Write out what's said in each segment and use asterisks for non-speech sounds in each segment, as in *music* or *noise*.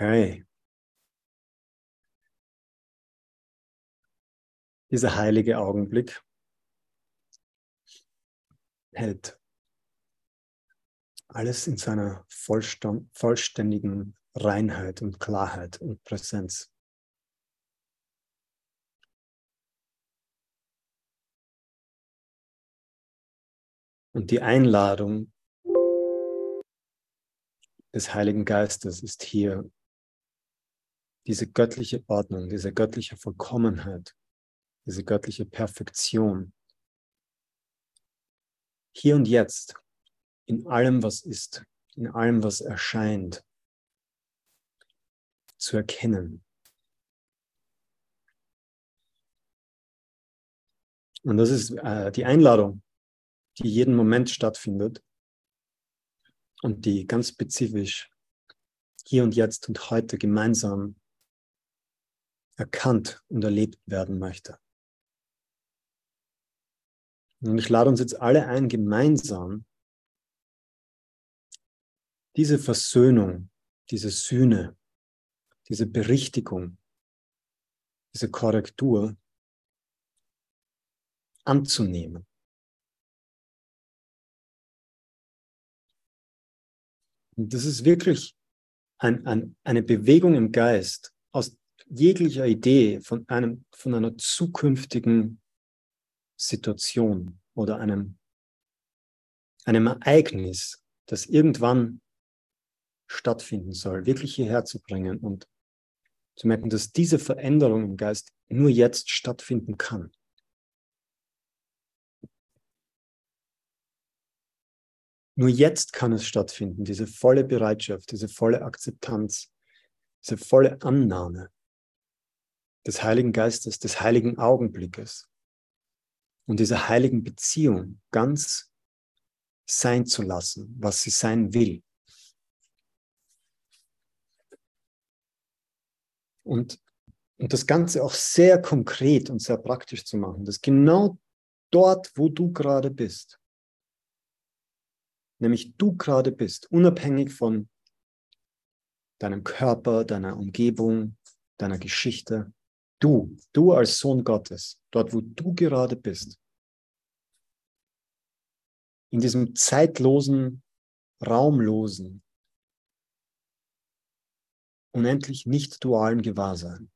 Okay. Dieser heilige Augenblick hält alles in seiner vollständigen Reinheit und Klarheit und Präsenz. Und die Einladung des Heiligen Geistes ist hier diese göttliche Ordnung, diese göttliche Vollkommenheit, diese göttliche Perfektion. Hier und jetzt, in allem, was ist, in allem, was erscheint, zu erkennen. Und das ist äh, die Einladung, die jeden Moment stattfindet und die ganz spezifisch hier und jetzt und heute gemeinsam erkannt und erlebt werden möchte. Und ich lade uns jetzt alle ein, gemeinsam diese Versöhnung, diese Sühne, diese Berichtigung, diese Korrektur anzunehmen. Und das ist wirklich ein, ein, eine Bewegung im Geist aus jeglicher Idee von, einem, von einer zukünftigen Situation oder einem, einem Ereignis, das irgendwann stattfinden soll, wirklich hierher zu bringen und zu merken, dass diese Veränderung im Geist nur jetzt stattfinden kann. Nur jetzt kann es stattfinden, diese volle Bereitschaft, diese volle Akzeptanz, diese volle Annahme des Heiligen Geistes, des heiligen Augenblickes und dieser heiligen Beziehung ganz sein zu lassen, was sie sein will. Und, und das Ganze auch sehr konkret und sehr praktisch zu machen, dass genau dort, wo du gerade bist, nämlich du gerade bist, unabhängig von deinem Körper, deiner Umgebung, deiner Geschichte, Du, du als Sohn Gottes, dort wo du gerade bist, in diesem zeitlosen, raumlosen, unendlich nicht dualen Gewahrsein.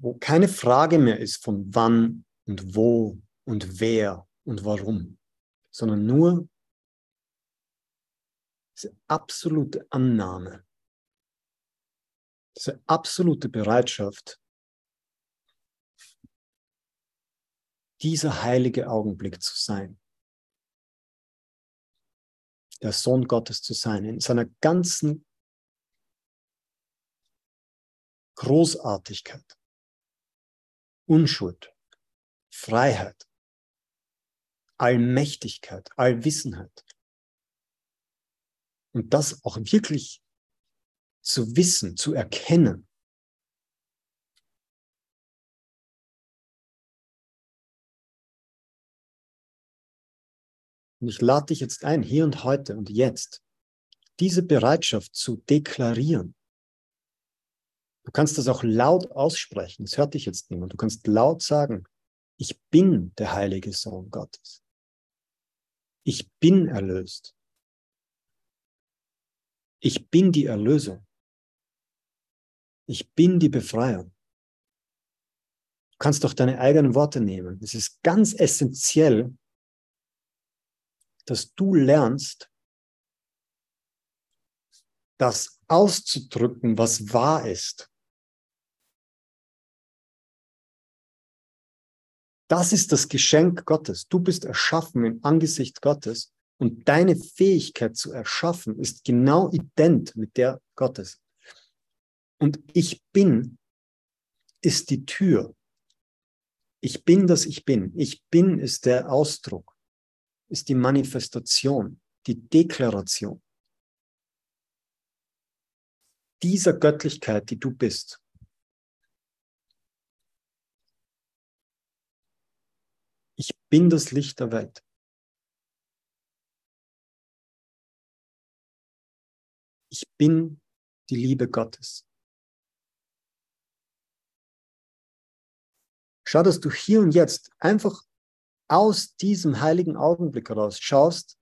Wo keine Frage mehr ist von wann und wo und wer und warum, sondern nur diese absolute Annahme, diese absolute Bereitschaft, dieser heilige Augenblick zu sein, der Sohn Gottes zu sein, in seiner ganzen Großartigkeit, Unschuld, Freiheit, Allmächtigkeit, Allwissenheit. Und das auch wirklich zu wissen, zu erkennen. Und ich lade dich jetzt ein, hier und heute und jetzt, diese Bereitschaft zu deklarieren. Du kannst das auch laut aussprechen, das hört dich jetzt niemand. Du kannst laut sagen, ich bin der heilige Sohn Gottes. Ich bin erlöst. Ich bin die Erlösung. Ich bin die Befreiung. Du kannst doch deine eigenen Worte nehmen. Es ist ganz essentiell, dass du lernst, das auszudrücken, was wahr ist. Das ist das Geschenk Gottes. Du bist erschaffen im Angesicht Gottes und deine Fähigkeit zu erschaffen ist genau ident mit der Gottes. Und ich bin ist die Tür. Ich bin das Ich bin. Ich bin ist der Ausdruck, ist die Manifestation, die Deklaration dieser Göttlichkeit, die du bist. Ich bin das Licht der Welt. Ich bin die Liebe Gottes. Schau, dass du hier und jetzt einfach aus diesem heiligen Augenblick heraus schaust,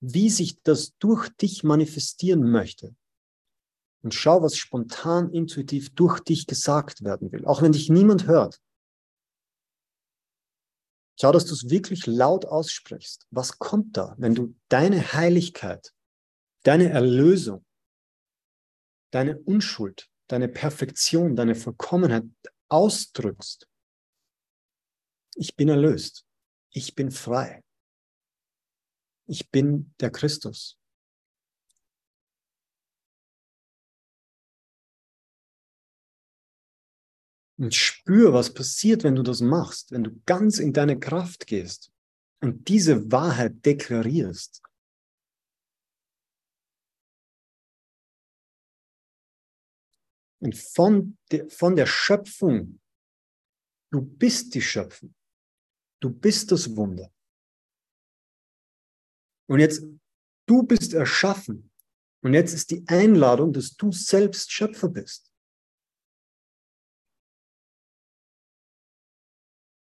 wie sich das durch dich manifestieren möchte. Und schau, was spontan, intuitiv durch dich gesagt werden will, auch wenn dich niemand hört. Schau, dass du es wirklich laut aussprichst. Was kommt da, wenn du deine Heiligkeit, deine Erlösung, deine Unschuld, deine Perfektion, deine Vollkommenheit ausdrückst? Ich bin erlöst. Ich bin frei. Ich bin der Christus. Und spür, was passiert, wenn du das machst, wenn du ganz in deine Kraft gehst und diese Wahrheit deklarierst. Und von, de, von der Schöpfung, du bist die Schöpfung, du bist das Wunder. Und jetzt, du bist erschaffen. Und jetzt ist die Einladung, dass du selbst Schöpfer bist.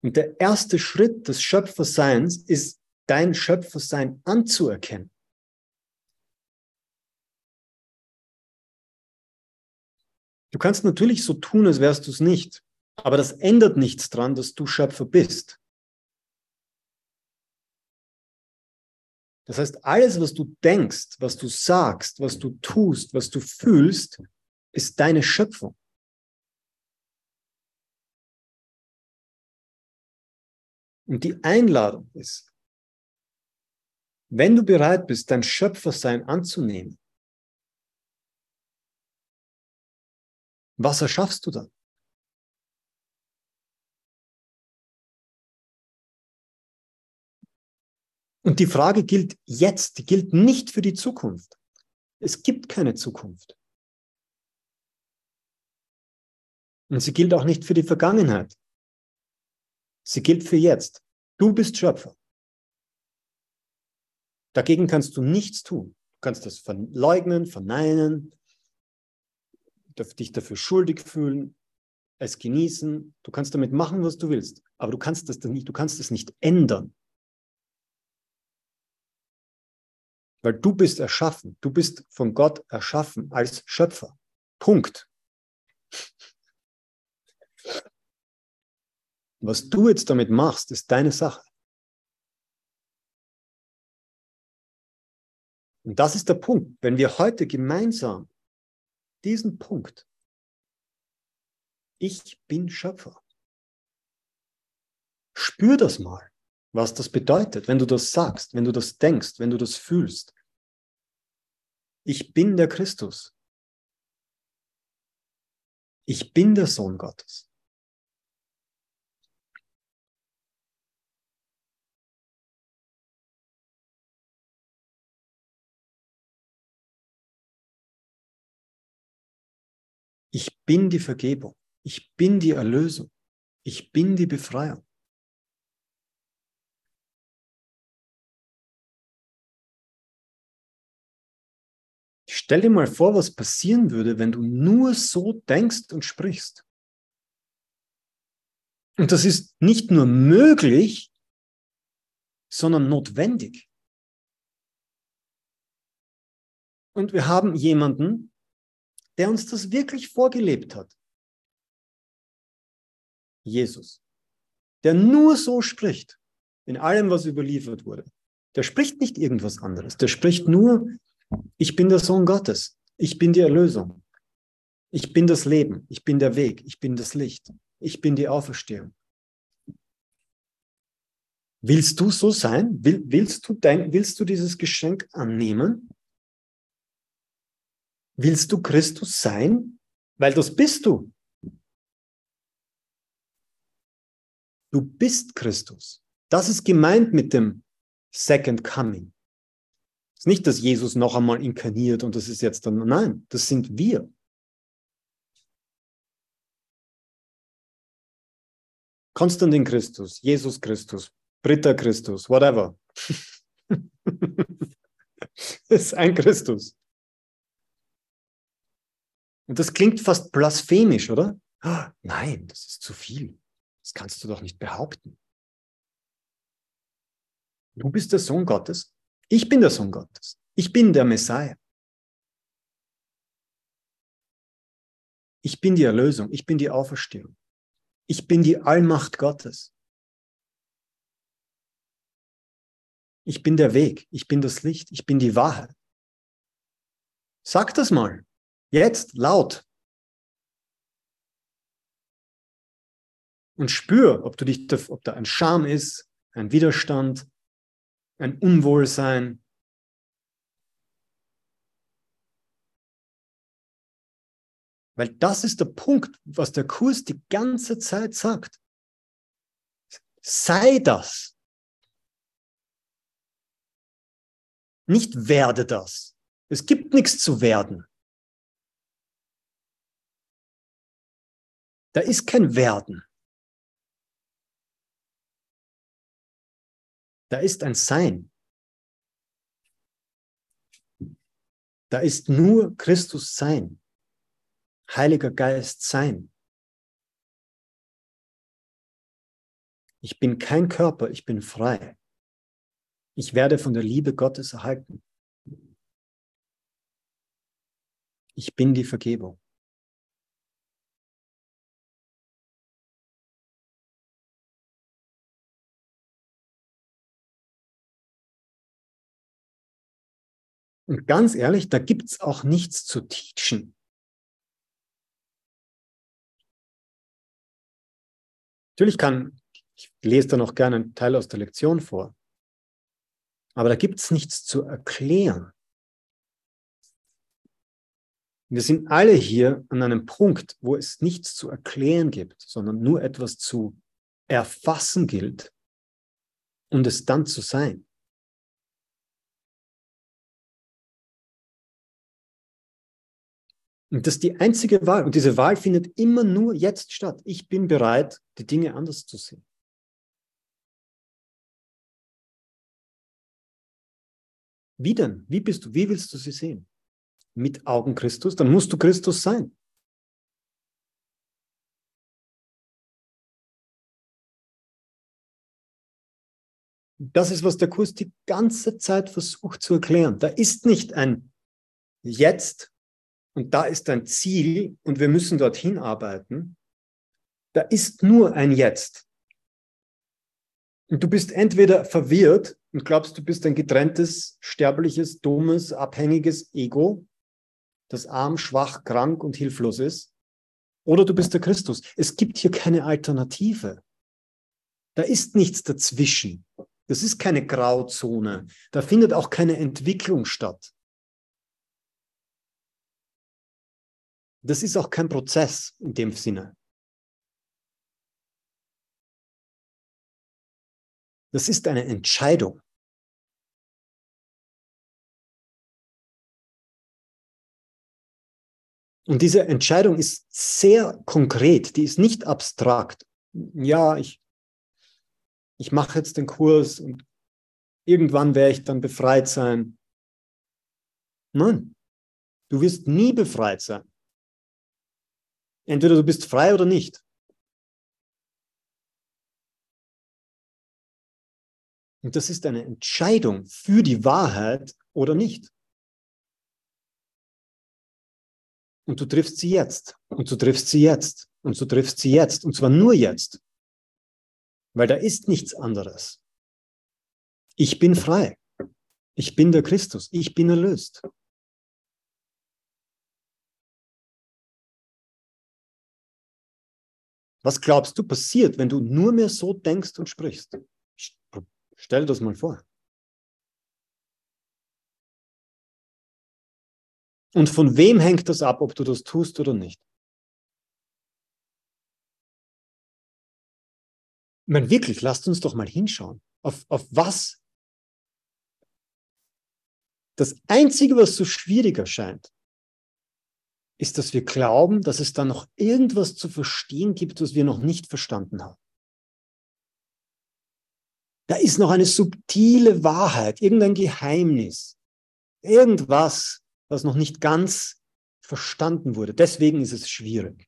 Und der erste Schritt des Schöpferseins ist, dein Schöpfersein anzuerkennen. Du kannst natürlich so tun, als wärst du es nicht, aber das ändert nichts daran, dass du Schöpfer bist. Das heißt, alles, was du denkst, was du sagst, was du tust, was du fühlst, ist deine Schöpfung. Und die Einladung ist, wenn du bereit bist, dein Schöpfersein anzunehmen, was erschaffst du dann? Und die Frage gilt jetzt, die gilt nicht für die Zukunft. Es gibt keine Zukunft. Und sie gilt auch nicht für die Vergangenheit. Sie gilt für jetzt. Du bist Schöpfer. Dagegen kannst du nichts tun. Du kannst das verleugnen, verneinen, dich dafür schuldig fühlen, es genießen. Du kannst damit machen, was du willst. Aber du kannst das nicht, du kannst es nicht ändern. Weil du bist erschaffen. Du bist von Gott erschaffen als Schöpfer. Punkt. Was du jetzt damit machst, ist deine Sache. Und das ist der Punkt. Wenn wir heute gemeinsam diesen Punkt, ich bin Schöpfer, spür das mal, was das bedeutet, wenn du das sagst, wenn du das denkst, wenn du das fühlst. Ich bin der Christus. Ich bin der Sohn Gottes. Ich bin die Vergebung. Ich bin die Erlösung. Ich bin die Befreiung. Stell dir mal vor, was passieren würde, wenn du nur so denkst und sprichst. Und das ist nicht nur möglich, sondern notwendig. Und wir haben jemanden, der uns das wirklich vorgelebt hat. Jesus, der nur so spricht, in allem, was überliefert wurde. Der spricht nicht irgendwas anderes. Der spricht nur, ich bin der Sohn Gottes. Ich bin die Erlösung. Ich bin das Leben. Ich bin der Weg. Ich bin das Licht. Ich bin die Auferstehung. Willst du so sein? Will, willst, du dein, willst du dieses Geschenk annehmen? Willst du Christus sein? Weil das bist du. Du bist Christus. Das ist gemeint mit dem Second Coming. Es ist nicht, dass Jesus noch einmal inkarniert und das ist jetzt dann, nein, das sind wir. Konstantin Christus, Jesus Christus, Britta Christus, whatever. *laughs* es ist ein Christus. Und das klingt fast blasphemisch, oder? Oh, nein, das ist zu viel. Das kannst du doch nicht behaupten. Du bist der Sohn Gottes. Ich bin der Sohn Gottes. Ich bin der Messiah. Ich bin die Erlösung. Ich bin die Auferstehung. Ich bin die Allmacht Gottes. Ich bin der Weg. Ich bin das Licht. Ich bin die Wahrheit. Sag das mal. Jetzt laut. Und spür, ob du dich, ob da ein Scham ist, ein Widerstand, ein Unwohlsein. Weil das ist der Punkt, was der Kurs die ganze Zeit sagt. Sei das. Nicht werde das. Es gibt nichts zu werden. Da ist kein Werden. Da ist ein Sein. Da ist nur Christus Sein. Heiliger Geist Sein. Ich bin kein Körper, ich bin frei. Ich werde von der Liebe Gottes erhalten. Ich bin die Vergebung. Und ganz ehrlich, da gibt es auch nichts zu teachen. Natürlich kann, ich lese da noch gerne einen Teil aus der Lektion vor, aber da gibt es nichts zu erklären. Wir sind alle hier an einem Punkt, wo es nichts zu erklären gibt, sondern nur etwas zu erfassen gilt und es dann zu sein. Und das ist die einzige Wahl. Und diese Wahl findet immer nur jetzt statt. Ich bin bereit, die Dinge anders zu sehen. Wie denn? Wie bist du? Wie willst du sie sehen? Mit Augen Christus? Dann musst du Christus sein. Das ist, was der Kurs die ganze Zeit versucht zu erklären. Da ist nicht ein Jetzt und da ist ein Ziel und wir müssen dorthin arbeiten, da ist nur ein Jetzt. Und du bist entweder verwirrt und glaubst, du bist ein getrenntes, sterbliches, dummes, abhängiges Ego, das arm, schwach, krank und hilflos ist, oder du bist der Christus. Es gibt hier keine Alternative. Da ist nichts dazwischen. Das ist keine Grauzone. Da findet auch keine Entwicklung statt. Das ist auch kein Prozess in dem Sinne. Das ist eine Entscheidung. Und diese Entscheidung ist sehr konkret, die ist nicht abstrakt. Ja, ich, ich mache jetzt den Kurs und irgendwann werde ich dann befreit sein. Nein, du wirst nie befreit sein. Entweder du bist frei oder nicht. Und das ist eine Entscheidung für die Wahrheit oder nicht. Und du triffst sie jetzt. Und du triffst sie jetzt. Und du triffst sie jetzt. Und zwar nur jetzt. Weil da ist nichts anderes. Ich bin frei. Ich bin der Christus. Ich bin erlöst. Was glaubst du passiert, wenn du nur mehr so denkst und sprichst? Stell das mal vor. Und von wem hängt das ab, ob du das tust oder nicht? Ich meine, wirklich, lasst uns doch mal hinschauen. Auf, auf was? Das Einzige, was so schwierig erscheint, ist, dass wir glauben, dass es da noch irgendwas zu verstehen gibt, was wir noch nicht verstanden haben. Da ist noch eine subtile Wahrheit, irgendein Geheimnis, irgendwas, was noch nicht ganz verstanden wurde. Deswegen ist es schwierig.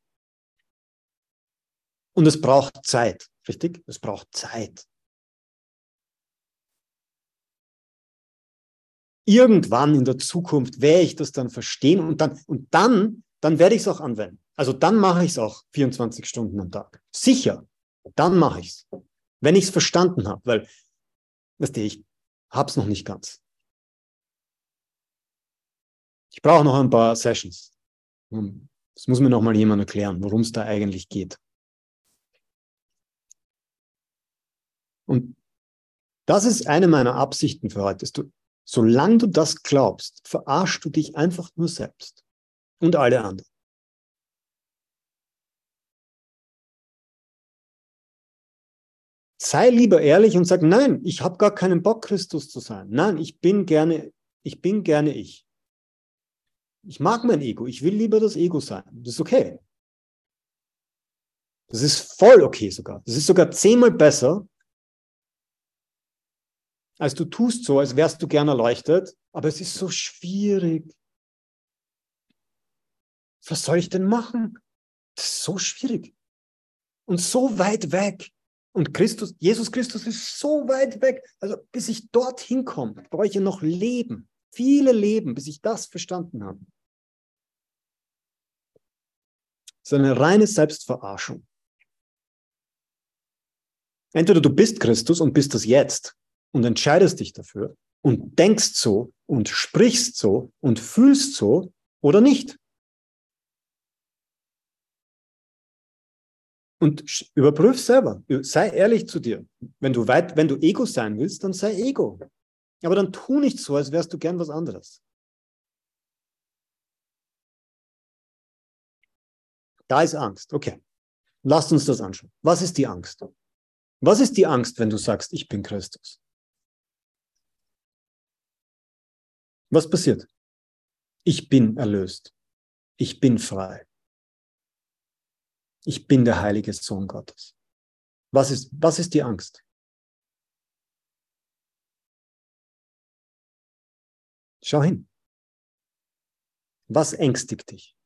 Und es braucht Zeit, richtig? Es braucht Zeit. Irgendwann in der Zukunft werde ich das dann verstehen und dann, und dann, dann werde ich es auch anwenden. Also dann mache ich es auch 24 Stunden am Tag. Sicher, dann mache ich es. Wenn ich es verstanden habe, weil, weißt du, ich habe es noch nicht ganz. Ich brauche noch ein paar Sessions. Das muss mir noch mal jemand erklären, worum es da eigentlich geht. Und das ist eine meiner Absichten für heute. Solange du das glaubst, verarschst du dich einfach nur selbst und alle anderen. Sei lieber ehrlich und sag, nein, ich habe gar keinen Bock, Christus zu sein. Nein, ich bin gerne, ich bin gerne ich. Ich mag mein Ego. Ich will lieber das Ego sein. Das ist okay. Das ist voll okay sogar. Das ist sogar zehnmal besser, als du tust so, als wärst du gern erleuchtet, aber es ist so schwierig. Was soll ich denn machen? Das ist so schwierig und so weit weg. Und Christus, Jesus Christus ist so weit weg. Also bis ich dorthin komme, brauche ich ja noch Leben, viele Leben, bis ich das verstanden habe. Das ist eine reine Selbstverarschung. Entweder du bist Christus und bist das jetzt und entscheidest dich dafür und denkst so und sprichst so und fühlst so oder nicht. Und überprüf selber, sei ehrlich zu dir. Wenn du weit, wenn du Ego sein willst, dann sei Ego. Aber dann tu nicht so, als wärst du gern was anderes. Da ist Angst. Okay. Lasst uns das anschauen. Was ist die Angst? Was ist die Angst, wenn du sagst, ich bin Christus? Was passiert? Ich bin erlöst. Ich bin frei. Ich bin der heilige Sohn Gottes. Was ist, was ist die Angst? Schau hin. Was ängstigt dich?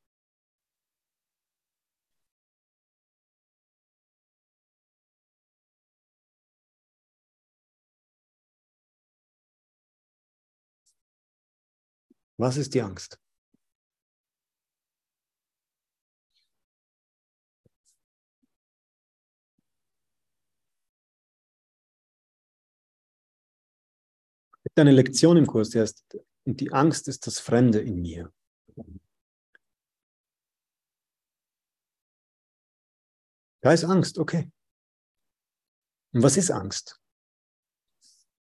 Was ist die Angst? eine Lektion im Kurs, die heißt, und die Angst ist das Fremde in mir. Da ist Angst, okay. Und was ist Angst?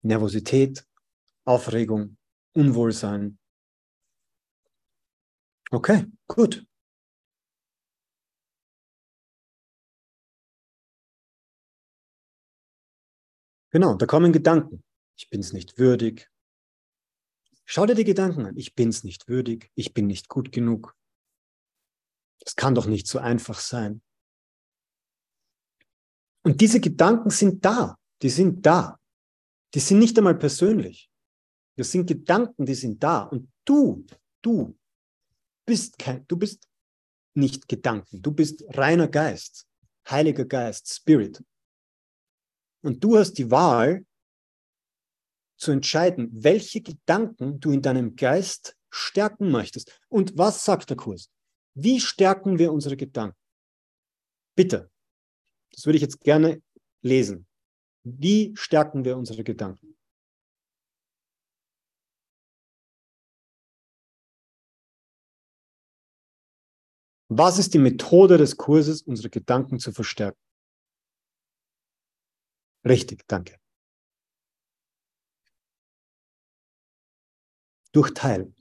Nervosität, Aufregung, Unwohlsein, Okay, gut. Genau, da kommen Gedanken. Ich bin es nicht würdig. Schau dir die Gedanken an. Ich bin es nicht würdig. Ich bin nicht gut genug. Das kann doch nicht so einfach sein. Und diese Gedanken sind da. Die sind da. Die sind nicht einmal persönlich. Das sind Gedanken, die sind da. Und du, du bist kein, du bist nicht Gedanken, du bist reiner Geist, Heiliger Geist, Spirit. Und du hast die Wahl zu entscheiden, welche Gedanken du in deinem Geist stärken möchtest. Und was sagt der Kurs? Wie stärken wir unsere Gedanken? Bitte, das würde ich jetzt gerne lesen. Wie stärken wir unsere Gedanken? Was ist die Methode des Kurses, unsere Gedanken zu verstärken? Richtig, danke. Durch Teilen.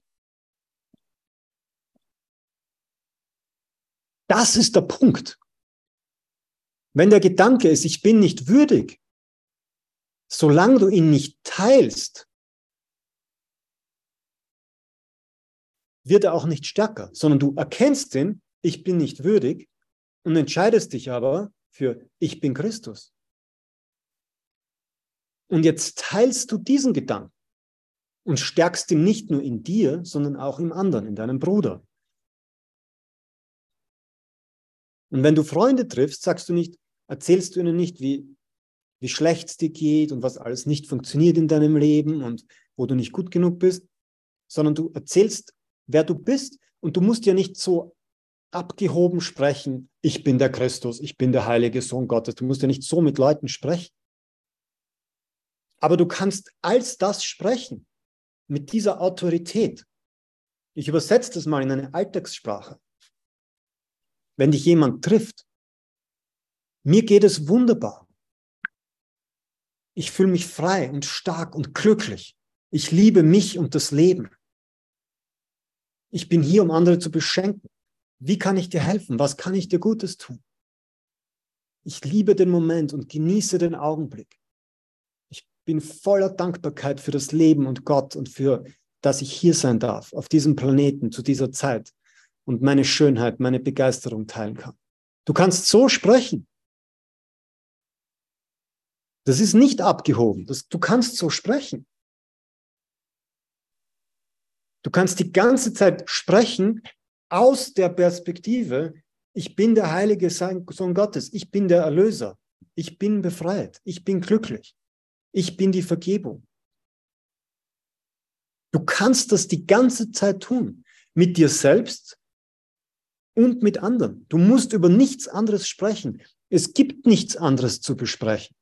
Das ist der Punkt. Wenn der Gedanke ist, ich bin nicht würdig, solange du ihn nicht teilst, wird er auch nicht stärker, sondern du erkennst ihn ich bin nicht würdig und entscheidest dich aber für ich bin Christus. Und jetzt teilst du diesen Gedanken und stärkst ihn nicht nur in dir, sondern auch im anderen, in deinem Bruder. Und wenn du Freunde triffst, sagst du nicht, erzählst du ihnen nicht, wie, wie schlecht es dir geht und was alles nicht funktioniert in deinem Leben und wo du nicht gut genug bist, sondern du erzählst, wer du bist und du musst ja nicht so abgehoben sprechen, ich bin der Christus, ich bin der heilige Sohn Gottes. Du musst ja nicht so mit Leuten sprechen. Aber du kannst als das sprechen, mit dieser Autorität. Ich übersetze das mal in eine Alltagssprache. Wenn dich jemand trifft, mir geht es wunderbar. Ich fühle mich frei und stark und glücklich. Ich liebe mich und das Leben. Ich bin hier, um andere zu beschenken. Wie kann ich dir helfen? Was kann ich dir Gutes tun? Ich liebe den Moment und genieße den Augenblick. Ich bin voller Dankbarkeit für das Leben und Gott und für, dass ich hier sein darf, auf diesem Planeten zu dieser Zeit und meine Schönheit, meine Begeisterung teilen kann. Du kannst so sprechen. Das ist nicht abgehoben. Das, du kannst so sprechen. Du kannst die ganze Zeit sprechen aus der Perspektive, ich bin der heilige Sohn Gottes, ich bin der Erlöser, ich bin befreit, ich bin glücklich, ich bin die Vergebung. Du kannst das die ganze Zeit tun, mit dir selbst und mit anderen. Du musst über nichts anderes sprechen. Es gibt nichts anderes zu besprechen.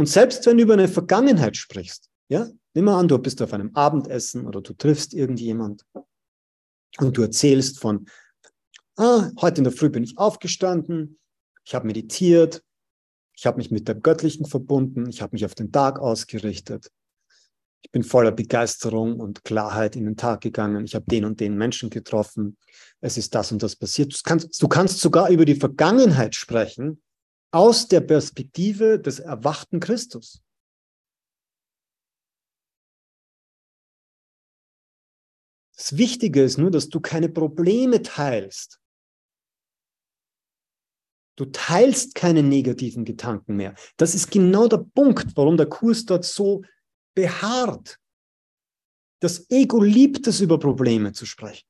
Und selbst wenn du über eine Vergangenheit sprichst, ja, nimm mal an, du bist auf einem Abendessen oder du triffst irgendjemand und du erzählst von, ah, heute in der Früh bin ich aufgestanden, ich habe meditiert, ich habe mich mit der Göttlichen verbunden, ich habe mich auf den Tag ausgerichtet, ich bin voller Begeisterung und Klarheit in den Tag gegangen, ich habe den und den Menschen getroffen, es ist das und das passiert. Du kannst, du kannst sogar über die Vergangenheit sprechen, aus der Perspektive des erwachten Christus. Das Wichtige ist nur, dass du keine Probleme teilst. Du teilst keine negativen Gedanken mehr. Das ist genau der Punkt, warum der Kurs dort so beharrt. Das Ego liebt es, über Probleme zu sprechen.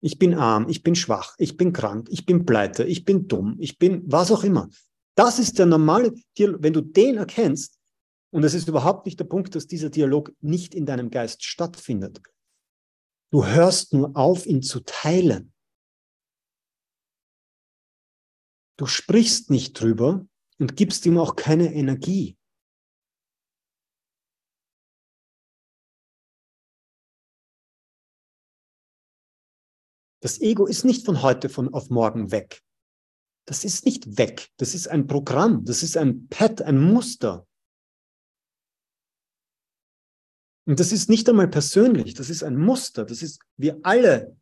Ich bin arm, ich bin schwach, ich bin krank, ich bin pleite, ich bin dumm, ich bin was auch immer. Das ist der normale Dialog. Wenn du den erkennst, und es ist überhaupt nicht der Punkt, dass dieser Dialog nicht in deinem Geist stattfindet. Du hörst nur auf, ihn zu teilen. Du sprichst nicht drüber und gibst ihm auch keine Energie. Das Ego ist nicht von heute von auf morgen weg. Das ist nicht weg. Das ist ein Programm. Das ist ein Pad, ein Muster. Und das ist nicht einmal persönlich. Das ist ein Muster. Das ist, wir alle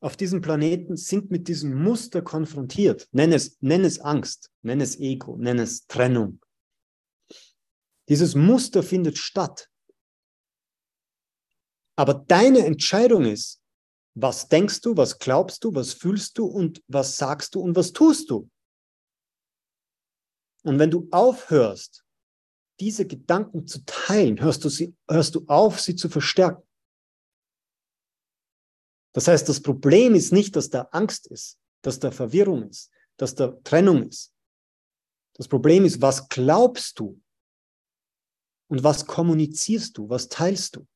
auf diesem Planeten sind mit diesem Muster konfrontiert. Nenn es, nenn es Angst, nenn es Ego, nenn es Trennung. Dieses Muster findet statt. Aber deine Entscheidung ist, was denkst du, was glaubst du, was fühlst du und was sagst du und was tust du? Und wenn du aufhörst, diese Gedanken zu teilen, hörst du, sie, hörst du auf, sie zu verstärken. Das heißt, das Problem ist nicht, dass da Angst ist, dass da Verwirrung ist, dass da Trennung ist. Das Problem ist, was glaubst du und was kommunizierst du, was teilst du?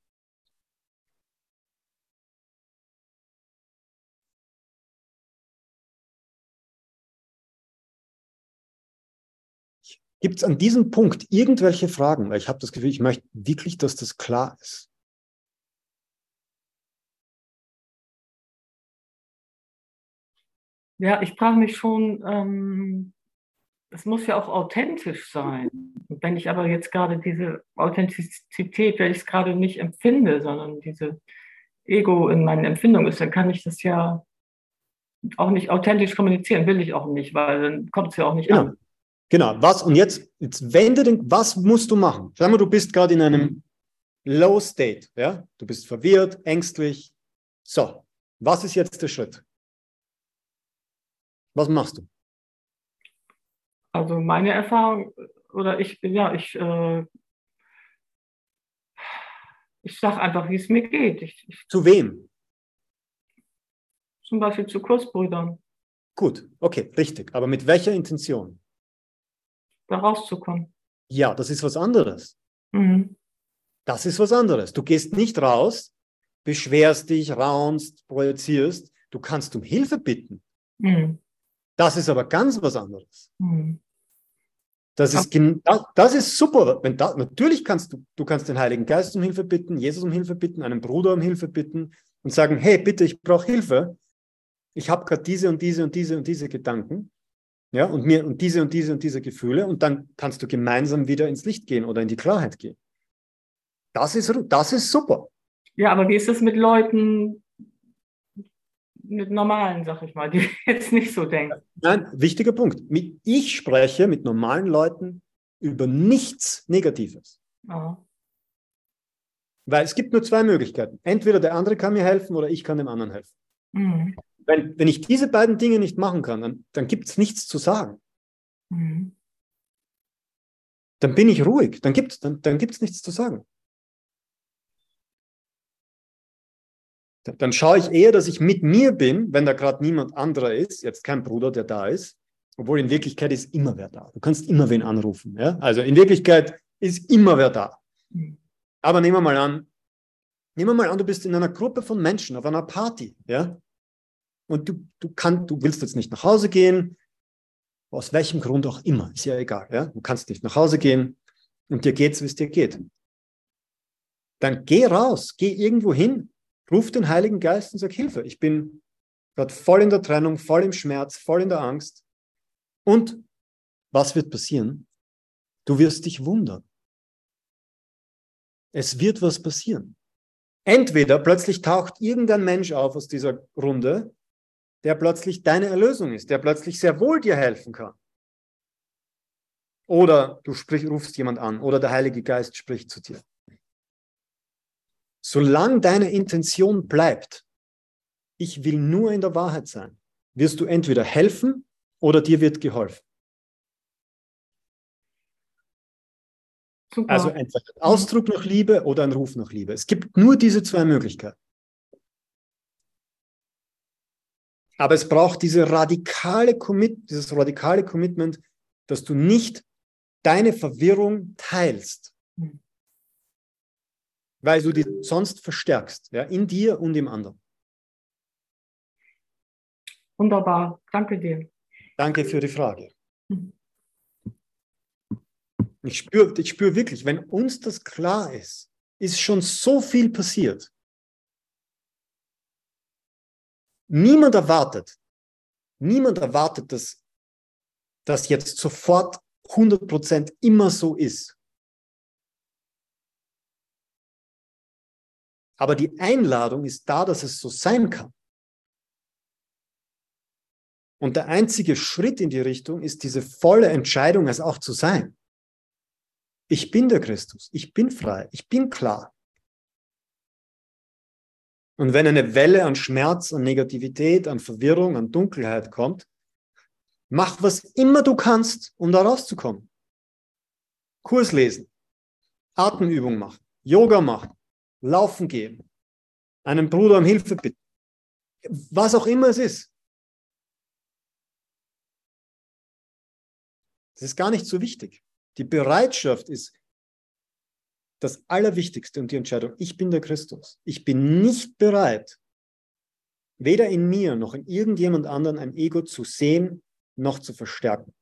Gibt es an diesem Punkt irgendwelche Fragen? Ich habe das Gefühl, ich möchte wirklich, dass das klar ist. Ja, ich frage mich schon, ähm, es muss ja auch authentisch sein. wenn ich aber jetzt gerade diese Authentizität, weil ich es gerade nicht empfinde, sondern diese Ego in meinen Empfindungen ist, dann kann ich das ja auch nicht authentisch kommunizieren, will ich auch nicht, weil dann kommt es ja auch nicht ja. an. Genau, was, und jetzt, jetzt wende den, was musst du machen? Sag mal, du bist gerade in einem Low State, ja? Du bist verwirrt, ängstlich. So, was ist jetzt der Schritt? Was machst du? Also meine Erfahrung, oder ich, ja, ich äh, Ich sage einfach, wie es mir geht. Ich, ich, Zu wem? zum Beispiel zu Kursbrüdern, Gut, okay, richtig. Aber mit welcher Intention? Da rauszukommen. Ja, das ist was anderes. Mhm. Das ist was anderes. Du gehst nicht raus, beschwerst dich, raunst, projizierst. Du kannst um Hilfe bitten. Mhm. Das ist aber ganz was anderes. Mhm. Das ist, das ist super. Wenn da, natürlich kannst du, du kannst den Heiligen Geist um Hilfe bitten, Jesus um Hilfe bitten, einen Bruder um Hilfe bitten und sagen, hey, bitte, ich brauche Hilfe. Ich habe gerade diese und diese und diese und diese Gedanken. Ja, und mir und diese und diese und diese Gefühle. Und dann kannst du gemeinsam wieder ins Licht gehen oder in die Klarheit gehen. Das ist, das ist super. Ja, aber wie ist es mit Leuten, mit normalen, sag ich mal, die *laughs* jetzt nicht so denken? Nein, wichtiger Punkt. Ich spreche mit normalen Leuten über nichts Negatives. Ja. Weil es gibt nur zwei Möglichkeiten. Entweder der andere kann mir helfen oder ich kann dem anderen helfen. Mhm. Wenn, wenn ich diese beiden Dinge nicht machen kann, dann, dann gibt es nichts zu sagen. Mhm. Dann bin ich ruhig. Dann gibt es dann, dann gibt's nichts zu sagen. Dann, dann schaue ich eher, dass ich mit mir bin, wenn da gerade niemand anderer ist, jetzt kein Bruder, der da ist, obwohl in Wirklichkeit ist immer wer da. Du kannst immer wen anrufen. Ja? Also in Wirklichkeit ist immer wer da. Mhm. Aber nehmen wir mal an, nehmen wir mal an, du bist in einer Gruppe von Menschen auf einer Party, ja? Und du, du kannst, du willst jetzt nicht nach Hause gehen, aus welchem Grund auch immer, ist ja egal, ja? Du kannst nicht nach Hause gehen und dir geht's, wie es dir geht. Dann geh raus, geh irgendwo hin, ruf den Heiligen Geist und sag Hilfe. Ich bin gerade voll in der Trennung, voll im Schmerz, voll in der Angst. Und was wird passieren? Du wirst dich wundern. Es wird was passieren. Entweder plötzlich taucht irgendein Mensch auf aus dieser Runde, der plötzlich deine Erlösung ist, der plötzlich sehr wohl dir helfen kann. Oder du sprich, rufst jemand an oder der Heilige Geist spricht zu dir. Solange deine Intention bleibt, ich will nur in der Wahrheit sein, wirst du entweder helfen oder dir wird geholfen. Super. Also entweder ein Ausdruck nach Liebe oder ein Ruf nach Liebe. Es gibt nur diese zwei Möglichkeiten. Aber es braucht diese radikale Commit, dieses radikale Commitment, dass du nicht deine Verwirrung teilst, Mhm. weil du die sonst verstärkst, ja, in dir und im anderen. Wunderbar. Danke dir. Danke für die Frage. Mhm. Ich spüre ich spür wirklich, wenn uns das klar ist, ist schon so viel passiert. Niemand erwartet, niemand erwartet, dass das jetzt sofort 100% immer so ist. Aber die Einladung ist da, dass es so sein kann. Und der einzige Schritt in die Richtung ist diese volle Entscheidung, es auch zu sein. Ich bin der Christus, ich bin frei, ich bin klar. Und wenn eine Welle an Schmerz, an Negativität, an Verwirrung, an Dunkelheit kommt, mach was immer du kannst, um da rauszukommen. Kurs lesen, Atemübung machen, Yoga machen, laufen gehen, einen Bruder um Hilfe bitten, was auch immer es ist. Das ist gar nicht so wichtig. Die Bereitschaft ist das Allerwichtigste und die Entscheidung. Ich bin der Christus. Ich bin nicht bereit, weder in mir noch in irgendjemand anderen ein Ego zu sehen noch zu verstärken.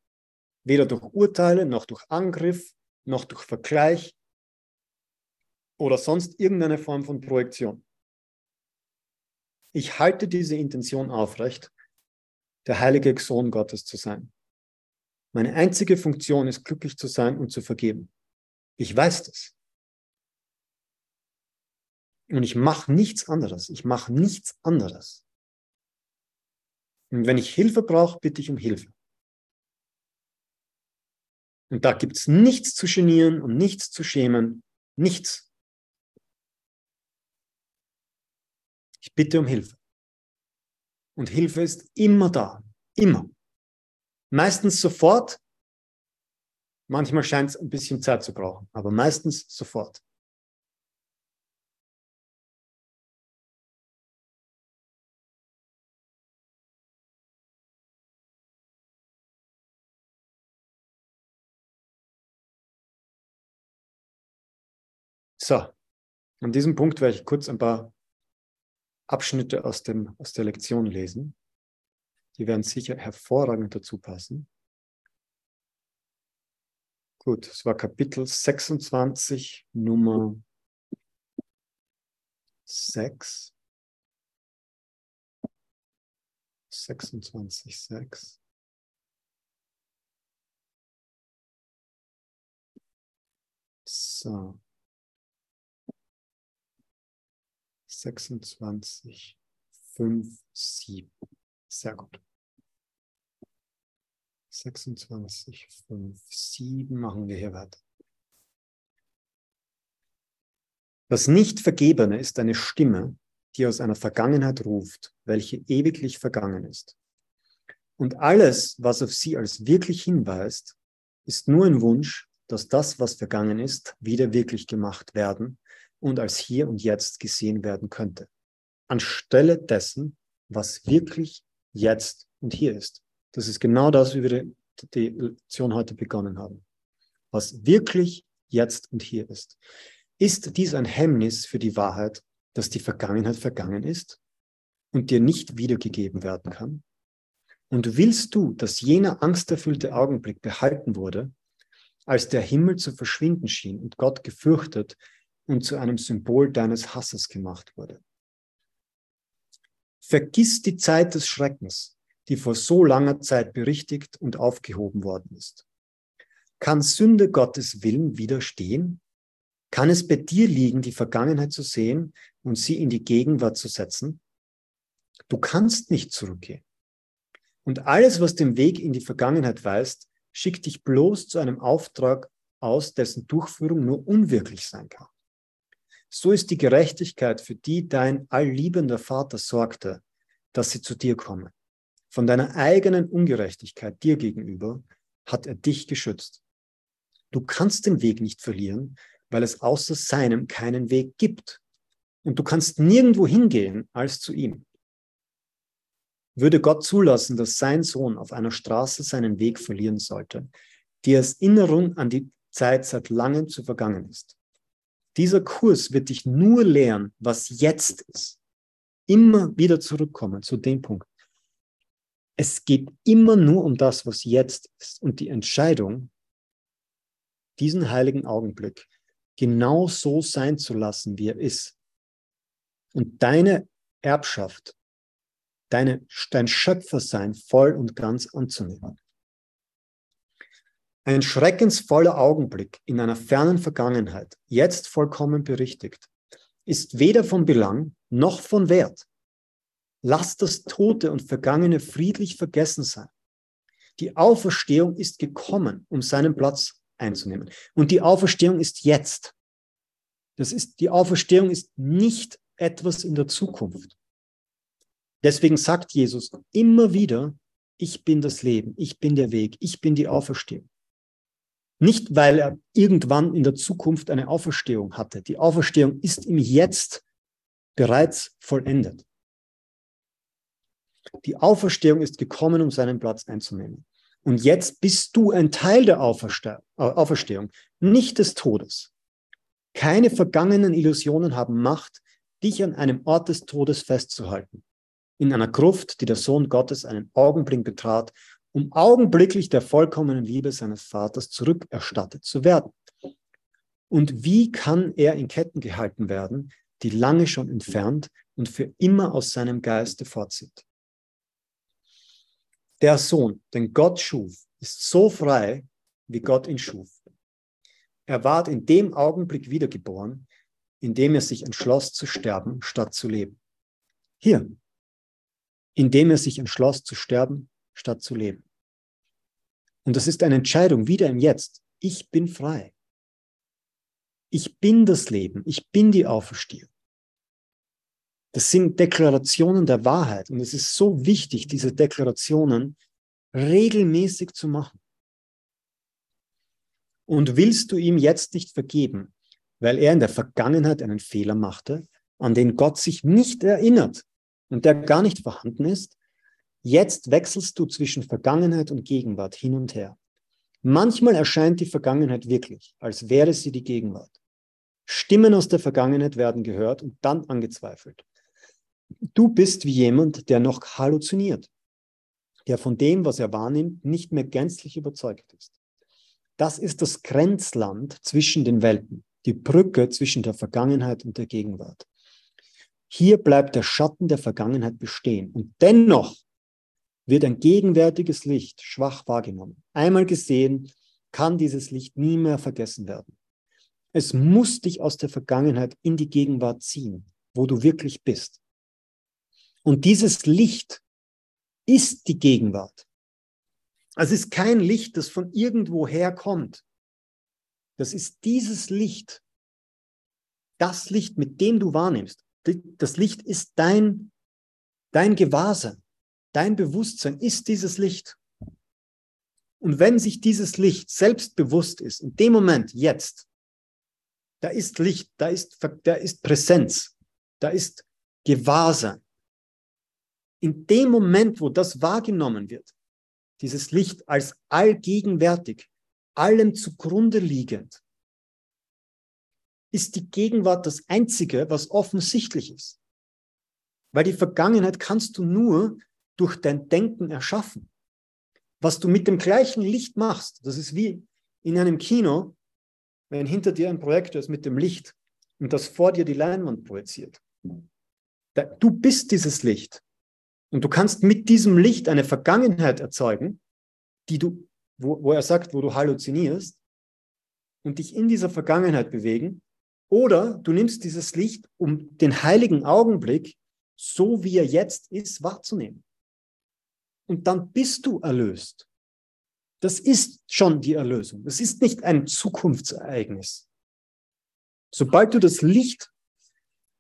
Weder durch Urteile, noch durch Angriff, noch durch Vergleich oder sonst irgendeine Form von Projektion. Ich halte diese Intention aufrecht, der heilige Sohn Gottes zu sein. Meine einzige Funktion ist, glücklich zu sein und zu vergeben. Ich weiß das. Und ich mache nichts anderes. Ich mache nichts anderes. Und wenn ich Hilfe brauche, bitte ich um Hilfe. Und da gibt es nichts zu genieren und nichts zu schämen. Nichts. Ich bitte um Hilfe. Und Hilfe ist immer da. Immer. Meistens sofort. Manchmal scheint es ein bisschen Zeit zu brauchen, aber meistens sofort. So, an diesem Punkt werde ich kurz ein paar Abschnitte aus, dem, aus der Lektion lesen. Die werden sicher hervorragend dazu passen. Gut, es war Kapitel 26, Nummer 6. 26, 6. So. 26, 5, 7. Sehr gut. 26, 5, 7 machen wir hier weiter. Das Nicht-Vergebene ist eine Stimme, die aus einer Vergangenheit ruft, welche ewiglich vergangen ist. Und alles, was auf sie als wirklich hinweist, ist nur ein Wunsch, dass das, was vergangen ist, wieder wirklich gemacht werden und als hier und jetzt gesehen werden könnte. Anstelle dessen, was wirklich jetzt und hier ist. Das ist genau das, wie wir die Lektion heute begonnen haben. Was wirklich jetzt und hier ist. Ist dies ein Hemmnis für die Wahrheit, dass die Vergangenheit vergangen ist und dir nicht wiedergegeben werden kann? Und willst du, dass jener angsterfüllte Augenblick behalten wurde, als der Himmel zu verschwinden schien und Gott gefürchtet und zu einem Symbol deines Hasses gemacht wurde? Vergiss die Zeit des Schreckens, die vor so langer Zeit berichtigt und aufgehoben worden ist. Kann Sünde Gottes Willen widerstehen? Kann es bei dir liegen, die Vergangenheit zu sehen und sie in die Gegenwart zu setzen? Du kannst nicht zurückgehen. Und alles, was den Weg in die Vergangenheit weist, schickt dich bloß zu einem Auftrag aus, dessen Durchführung nur unwirklich sein kann. So ist die Gerechtigkeit, für die dein allliebender Vater sorgte, dass sie zu dir kommen. Von deiner eigenen Ungerechtigkeit dir gegenüber hat er dich geschützt. Du kannst den Weg nicht verlieren, weil es außer seinem keinen Weg gibt. Und du kannst nirgendwo hingehen als zu ihm. Würde Gott zulassen, dass sein Sohn auf einer Straße seinen Weg verlieren sollte, die als Erinnerung an die Zeit seit langem zu vergangen ist. Dieser Kurs wird dich nur lehren, was jetzt ist. Immer wieder zurückkommen zu dem Punkt. Es geht immer nur um das, was jetzt ist und die Entscheidung, diesen heiligen Augenblick genau so sein zu lassen, wie er ist. Und deine Erbschaft, deine, dein Schöpfersein voll und ganz anzunehmen. Ein schreckensvoller Augenblick in einer fernen Vergangenheit, jetzt vollkommen berichtigt, ist weder von Belang noch von Wert. Lass das Tote und Vergangene friedlich vergessen sein. Die Auferstehung ist gekommen, um seinen Platz einzunehmen. Und die Auferstehung ist jetzt. Das ist, die Auferstehung ist nicht etwas in der Zukunft. Deswegen sagt Jesus immer wieder, ich bin das Leben, ich bin der Weg, ich bin die Auferstehung. Nicht, weil er irgendwann in der Zukunft eine Auferstehung hatte. Die Auferstehung ist im Jetzt bereits vollendet. Die Auferstehung ist gekommen, um seinen Platz einzunehmen. Und jetzt bist du ein Teil der Auferstehung, nicht des Todes. Keine vergangenen Illusionen haben Macht, dich an einem Ort des Todes festzuhalten. In einer Gruft, die der Sohn Gottes einen Augenblick betrat, um augenblicklich der vollkommenen Liebe seines Vaters zurückerstattet zu werden. Und wie kann er in Ketten gehalten werden, die lange schon entfernt und für immer aus seinem Geiste fortzieht? Der Sohn, den Gott schuf, ist so frei, wie Gott ihn schuf. Er ward in dem Augenblick wiedergeboren, in dem er sich entschloss zu sterben, statt zu leben. Hier, in dem er sich entschloss zu sterben, statt zu leben. Und das ist eine Entscheidung wieder im Jetzt. Ich bin frei. Ich bin das Leben. Ich bin die Auferstehung. Das sind Deklarationen der Wahrheit. Und es ist so wichtig, diese Deklarationen regelmäßig zu machen. Und willst du ihm jetzt nicht vergeben, weil er in der Vergangenheit einen Fehler machte, an den Gott sich nicht erinnert und der gar nicht vorhanden ist? Jetzt wechselst du zwischen Vergangenheit und Gegenwart hin und her. Manchmal erscheint die Vergangenheit wirklich, als wäre sie die Gegenwart. Stimmen aus der Vergangenheit werden gehört und dann angezweifelt. Du bist wie jemand, der noch halluziniert, der von dem, was er wahrnimmt, nicht mehr gänzlich überzeugt ist. Das ist das Grenzland zwischen den Welten, die Brücke zwischen der Vergangenheit und der Gegenwart. Hier bleibt der Schatten der Vergangenheit bestehen und dennoch wird ein gegenwärtiges Licht schwach wahrgenommen. Einmal gesehen, kann dieses Licht nie mehr vergessen werden. Es muss dich aus der Vergangenheit in die Gegenwart ziehen, wo du wirklich bist. Und dieses Licht ist die Gegenwart. Es ist kein Licht, das von irgendwo herkommt. Das ist dieses Licht. Das Licht, mit dem du wahrnimmst. Das Licht ist dein, dein Gewahrsein. Dein Bewusstsein ist dieses Licht. Und wenn sich dieses Licht selbst bewusst ist, in dem Moment, jetzt, da ist Licht, da ist, da ist Präsenz, da ist Gewahrsein. In dem Moment, wo das wahrgenommen wird, dieses Licht als allgegenwärtig, allem zugrunde liegend, ist die Gegenwart das Einzige, was offensichtlich ist. Weil die Vergangenheit kannst du nur durch dein Denken erschaffen. Was du mit dem gleichen Licht machst, das ist wie in einem Kino, wenn hinter dir ein Projektor ist mit dem Licht und das vor dir die Leinwand projiziert. Du bist dieses Licht. Und du kannst mit diesem Licht eine Vergangenheit erzeugen, die du, wo, wo er sagt, wo du halluzinierst und dich in dieser Vergangenheit bewegen. Oder du nimmst dieses Licht, um den heiligen Augenblick, so wie er jetzt ist, wahrzunehmen. Und dann bist du erlöst. Das ist schon die Erlösung. Das ist nicht ein Zukunftsereignis. Sobald du das Licht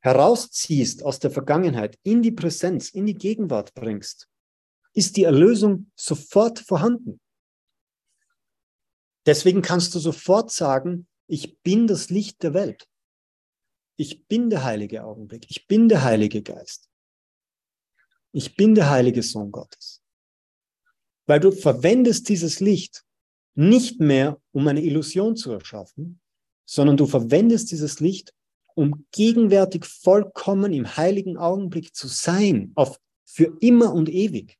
herausziehst aus der Vergangenheit, in die Präsenz, in die Gegenwart bringst, ist die Erlösung sofort vorhanden. Deswegen kannst du sofort sagen, ich bin das Licht der Welt. Ich bin der heilige Augenblick. Ich bin der heilige Geist. Ich bin der heilige Sohn Gottes weil du verwendest dieses Licht nicht mehr, um eine Illusion zu erschaffen, sondern du verwendest dieses Licht, um gegenwärtig vollkommen im heiligen Augenblick zu sein, auf für immer und ewig.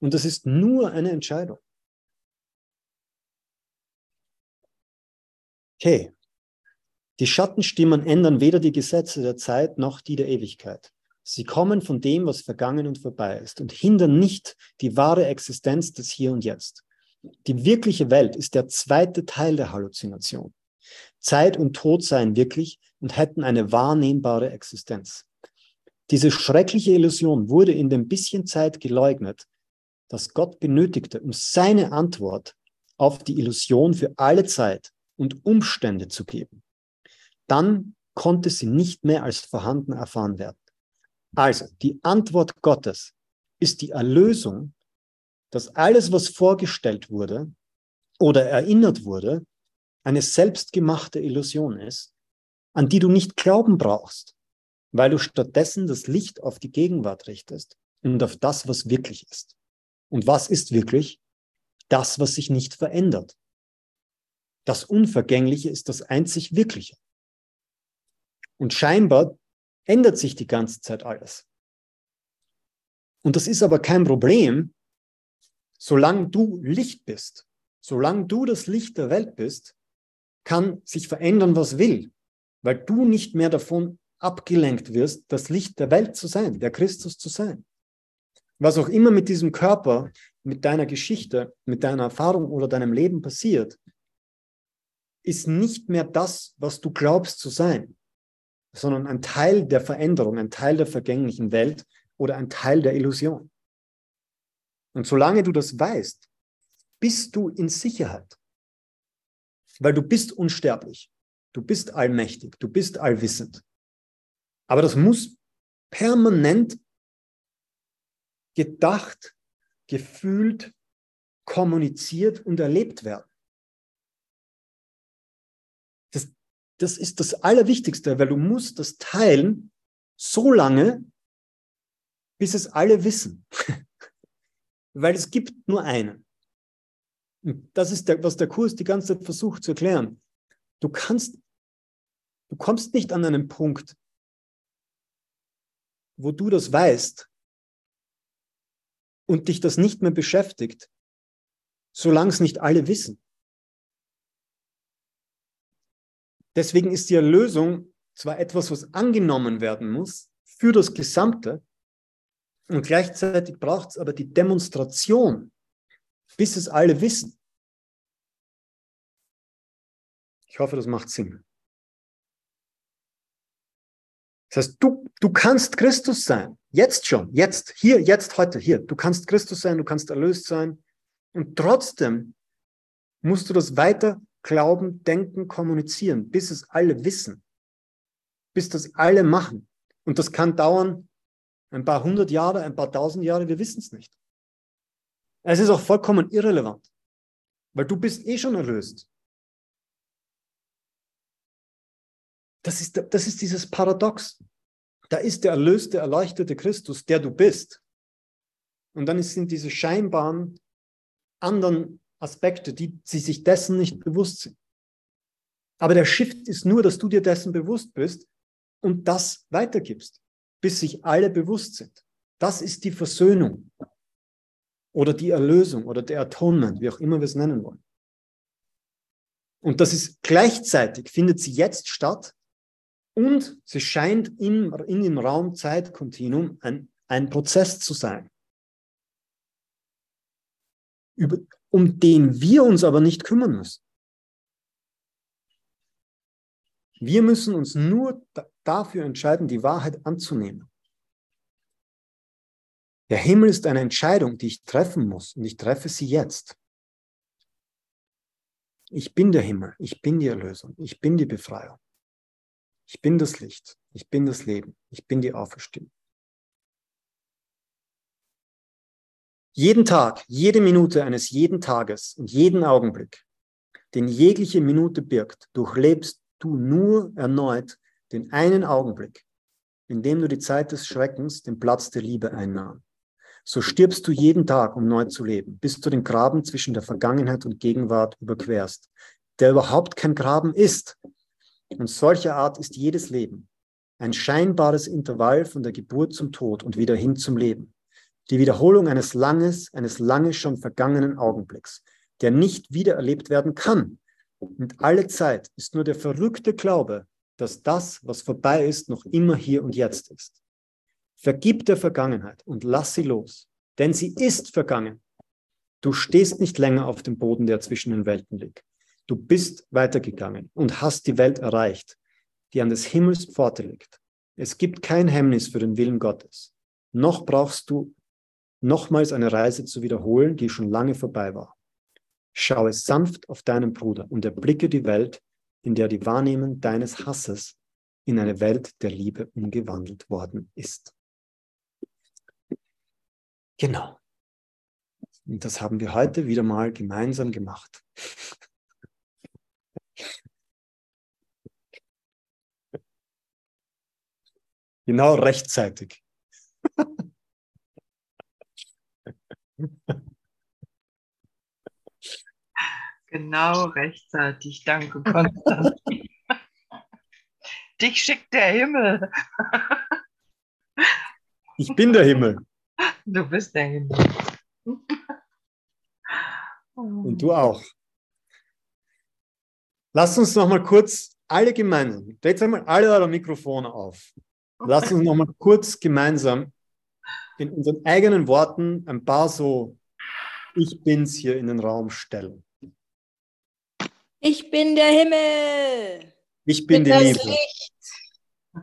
Und das ist nur eine Entscheidung. Okay. Die Schattenstimmen ändern weder die Gesetze der Zeit noch die der Ewigkeit. Sie kommen von dem, was vergangen und vorbei ist und hindern nicht die wahre Existenz des Hier und Jetzt. Die wirkliche Welt ist der zweite Teil der Halluzination. Zeit und Tod seien wirklich und hätten eine wahrnehmbare Existenz. Diese schreckliche Illusion wurde in dem bisschen Zeit geleugnet, das Gott benötigte, um seine Antwort auf die Illusion für alle Zeit und Umstände zu geben. Dann konnte sie nicht mehr als vorhanden erfahren werden. Also, die Antwort Gottes ist die Erlösung, dass alles, was vorgestellt wurde oder erinnert wurde, eine selbstgemachte Illusion ist, an die du nicht glauben brauchst, weil du stattdessen das Licht auf die Gegenwart richtest und auf das, was wirklich ist. Und was ist wirklich? Das, was sich nicht verändert. Das Unvergängliche ist das einzig Wirkliche. Und scheinbar ändert sich die ganze Zeit alles. Und das ist aber kein Problem, solange du Licht bist. Solange du das Licht der Welt bist, kann sich verändern, was will, weil du nicht mehr davon abgelenkt wirst, das Licht der Welt zu sein, der Christus zu sein. Was auch immer mit diesem Körper, mit deiner Geschichte, mit deiner Erfahrung oder deinem Leben passiert, ist nicht mehr das, was du glaubst zu sein sondern ein Teil der Veränderung, ein Teil der vergänglichen Welt oder ein Teil der Illusion. Und solange du das weißt, bist du in Sicherheit, weil du bist unsterblich, du bist allmächtig, du bist allwissend. Aber das muss permanent gedacht, gefühlt, kommuniziert und erlebt werden. Das ist das Allerwichtigste, weil du musst das teilen so lange, bis es alle wissen. *laughs* weil es gibt nur einen. Und das ist, der, was der Kurs die ganze Zeit versucht zu erklären. Du kannst Du kommst nicht an einen Punkt, wo du das weißt und dich das nicht mehr beschäftigt, solange es nicht alle wissen. Deswegen ist die Erlösung zwar etwas, was angenommen werden muss für das Gesamte, und gleichzeitig braucht es aber die Demonstration, bis es alle wissen. Ich hoffe, das macht Sinn. Das heißt, du, du kannst Christus sein. Jetzt schon. Jetzt. Hier, jetzt, heute. Hier. Du kannst Christus sein. Du kannst erlöst sein. Und trotzdem musst du das weiter glauben, denken, kommunizieren, bis es alle wissen. Bis das alle machen. Und das kann dauern ein paar hundert Jahre, ein paar tausend Jahre. Wir wissen es nicht. Es ist auch vollkommen irrelevant. Weil du bist eh schon erlöst. Das ist, das ist dieses Paradox. Da ist der erlöste, erleuchtete Christus, der du bist. Und dann sind diese scheinbaren anderen Aspekte, die sie sich dessen nicht bewusst sind. Aber der Shift ist nur, dass du dir dessen bewusst bist und das weitergibst, bis sich alle bewusst sind. Das ist die Versöhnung oder die Erlösung oder der Atonement, wie auch immer wir es nennen wollen. Und das ist gleichzeitig, findet sie jetzt statt, und sie scheint in, in dem Raum-Zeit-Kontinuum ein, ein Prozess zu sein, über, um den wir uns aber nicht kümmern müssen. Wir müssen uns nur dafür entscheiden, die Wahrheit anzunehmen. Der Himmel ist eine Entscheidung, die ich treffen muss und ich treffe sie jetzt. Ich bin der Himmel, ich bin die Erlösung, ich bin die Befreiung. Ich bin das Licht. Ich bin das Leben. Ich bin die Auferstehung. Jeden Tag, jede Minute eines jeden Tages und jeden Augenblick, den jegliche Minute birgt, durchlebst du nur erneut den einen Augenblick, in dem du die Zeit des Schreckens den Platz der Liebe einnahm. So stirbst du jeden Tag, um neu zu leben, bis du den Graben zwischen der Vergangenheit und Gegenwart überquerst, der überhaupt kein Graben ist, und solcher Art ist jedes Leben. Ein scheinbares Intervall von der Geburt zum Tod und wieder hin zum Leben. Die Wiederholung eines langes, eines lange schon vergangenen Augenblicks, der nicht wiedererlebt werden kann. Und alle Zeit ist nur der verrückte Glaube, dass das, was vorbei ist, noch immer hier und jetzt ist. Vergib der Vergangenheit und lass sie los, denn sie ist vergangen. Du stehst nicht länger auf dem Boden, der zwischen den Welten liegt. Du bist weitergegangen und hast die Welt erreicht, die an des Himmels Pforte liegt. Es gibt kein Hemmnis für den Willen Gottes. Noch brauchst du nochmals eine Reise zu wiederholen, die schon lange vorbei war. Schaue sanft auf deinen Bruder und erblicke die Welt, in der die Wahrnehmung deines Hasses in eine Welt der Liebe umgewandelt worden ist. Genau. Und das haben wir heute wieder mal gemeinsam gemacht. *laughs* Genau rechtzeitig. Genau rechtzeitig. Danke, Konstantin. Dich schickt der Himmel. Ich bin der Himmel. Du bist der Himmel. Und du auch. Lass uns noch mal kurz alle gemeinsam, dreht einmal alle eure Mikrofone auf. Lasst uns noch mal kurz gemeinsam in unseren eigenen Worten ein paar so Ich bin's hier in den Raum stellen. Ich bin der Himmel. Ich bin, bin die Liebe. Licht.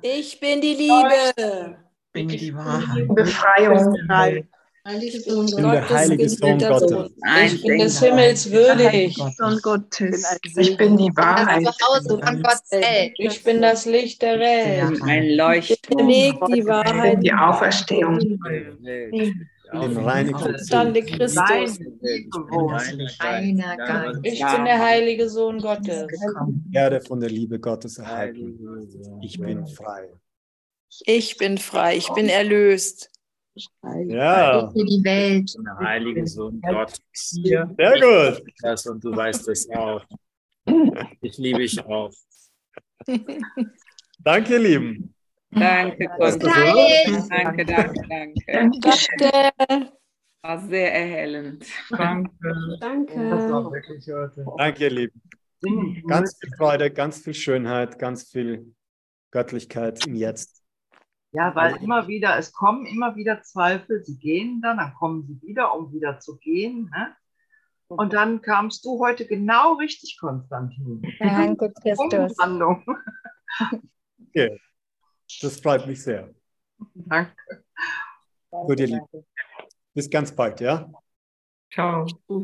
Ich bin die Liebe. Ich bin die Wahrheit. Befreiung. Heilige Sohn ich bin der heilige Sohn Gottes. Ich bin des Himmels würdig. Sohn Gottes. Ich bin die Wahrheit. Ich bin das Licht der Welt. Ein Leuchten. Der Weg, die Wahrheit. Die Auferstehung. Im reinigen Stande Christus. Ich bin der heilige Sohn Gottes. Werde von der Liebe Gottes erhalten. Ich bin frei. Ich bin frei. Ich bin erlöst. Ja. Für die Welt. Der heilige Sohn Gottes. Sehr gut. Das und du weißt es auch. Ich liebe dich auch. *laughs* Danke, ihr Lieben. Danke, Konstantin. Danke, danke, danke. Danke. War sehr erhellend. Danke. Das Danke. war wirklich heute. Danke, ihr Lieben. Ganz viel Freude, ganz viel Schönheit, ganz viel Göttlichkeit im Jetzt. Ja, weil immer wieder, es kommen immer wieder Zweifel, sie gehen dann, dann kommen sie wieder, um wieder zu gehen. Ne? Und dann kamst du heute genau richtig, Konstantin. Danke, *laughs* Christus. Umwandlung. Okay. Das freut mich sehr. Danke. Gut, ihr Lieben. Bis ganz bald, ja? Ciao.